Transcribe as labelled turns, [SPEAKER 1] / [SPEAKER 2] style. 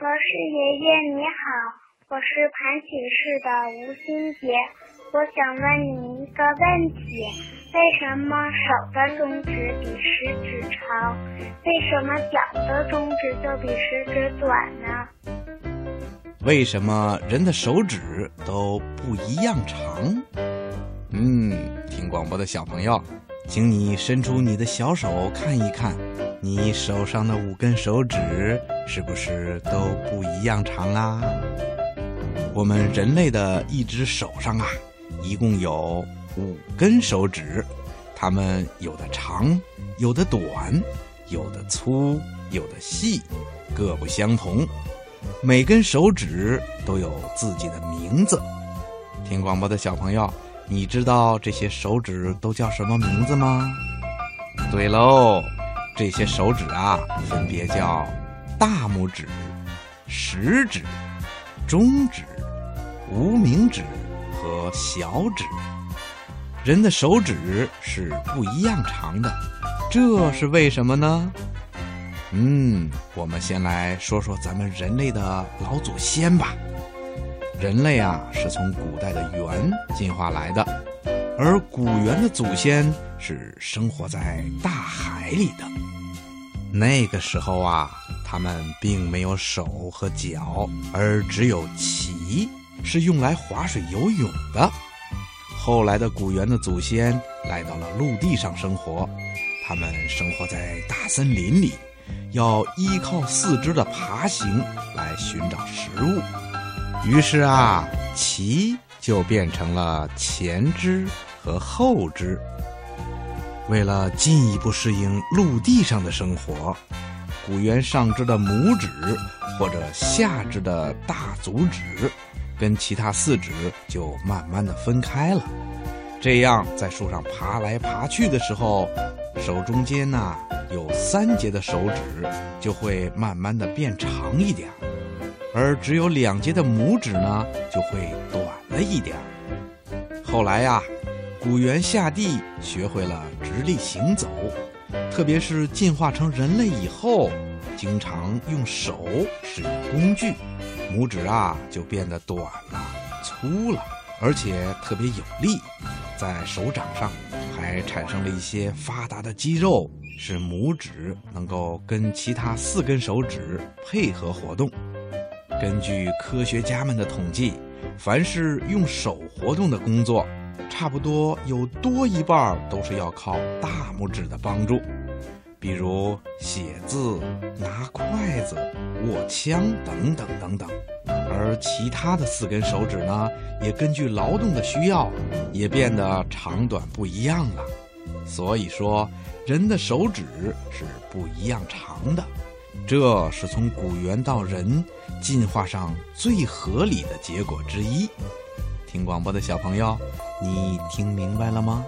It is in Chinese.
[SPEAKER 1] 博士爷爷你好，我是盘锦市的吴新杰，我想问你一个问题：为什么手的中指比食指长？为什么脚的中指就比食指短呢？
[SPEAKER 2] 为什么人的手指都不一样长？嗯，听广播的小朋友，请你伸出你的小手看一看，你手上的五根手指是不是都不一样长啊？我们人类的一只手上啊，一共有五根手指，它们有的长，有的短，有的粗，有的细，各不相同。每根手指都有自己的名字。听广播的小朋友，你知道这些手指都叫什么名字吗？对喽，这些手指啊，分别叫大拇指、食指、中指、无名指和小指。人的手指是不一样长的，这是为什么呢？嗯，我们先来说说咱们人类的老祖先吧。人类啊，是从古代的猿进化来的，而古猿的祖先是生活在大海里的。那个时候啊，他们并没有手和脚，而只有鳍，是用来划水游泳的。后来的古猿的祖先来到了陆地上生活，他们生活在大森林里。要依靠四肢的爬行来寻找食物，于是啊，鳍就变成了前肢和后肢。为了进一步适应陆地上的生活，古猿上肢的拇指或者下肢的大足趾跟其他四指就慢慢的分开了。这样，在树上爬来爬去的时候，手中间呐。有三节的手指就会慢慢的变长一点，而只有两节的拇指呢就会短了一点。后来呀，古猿下地学会了直立行走，特别是进化成人类以后，经常用手使用工具，拇指啊就变得短了、粗了，而且特别有力，在手掌上还产生了一些发达的肌肉。使拇指能够跟其他四根手指配合活动。根据科学家们的统计，凡是用手活动的工作，差不多有多一半都是要靠大拇指的帮助，比如写字、拿筷子、握枪等等等等。而其他的四根手指呢，也根据劳动的需要，也变得长短不一样了。所以说。人的手指是不一样长的，这是从古猿到人进化上最合理的结果之一。听广播的小朋友，你听明白了吗？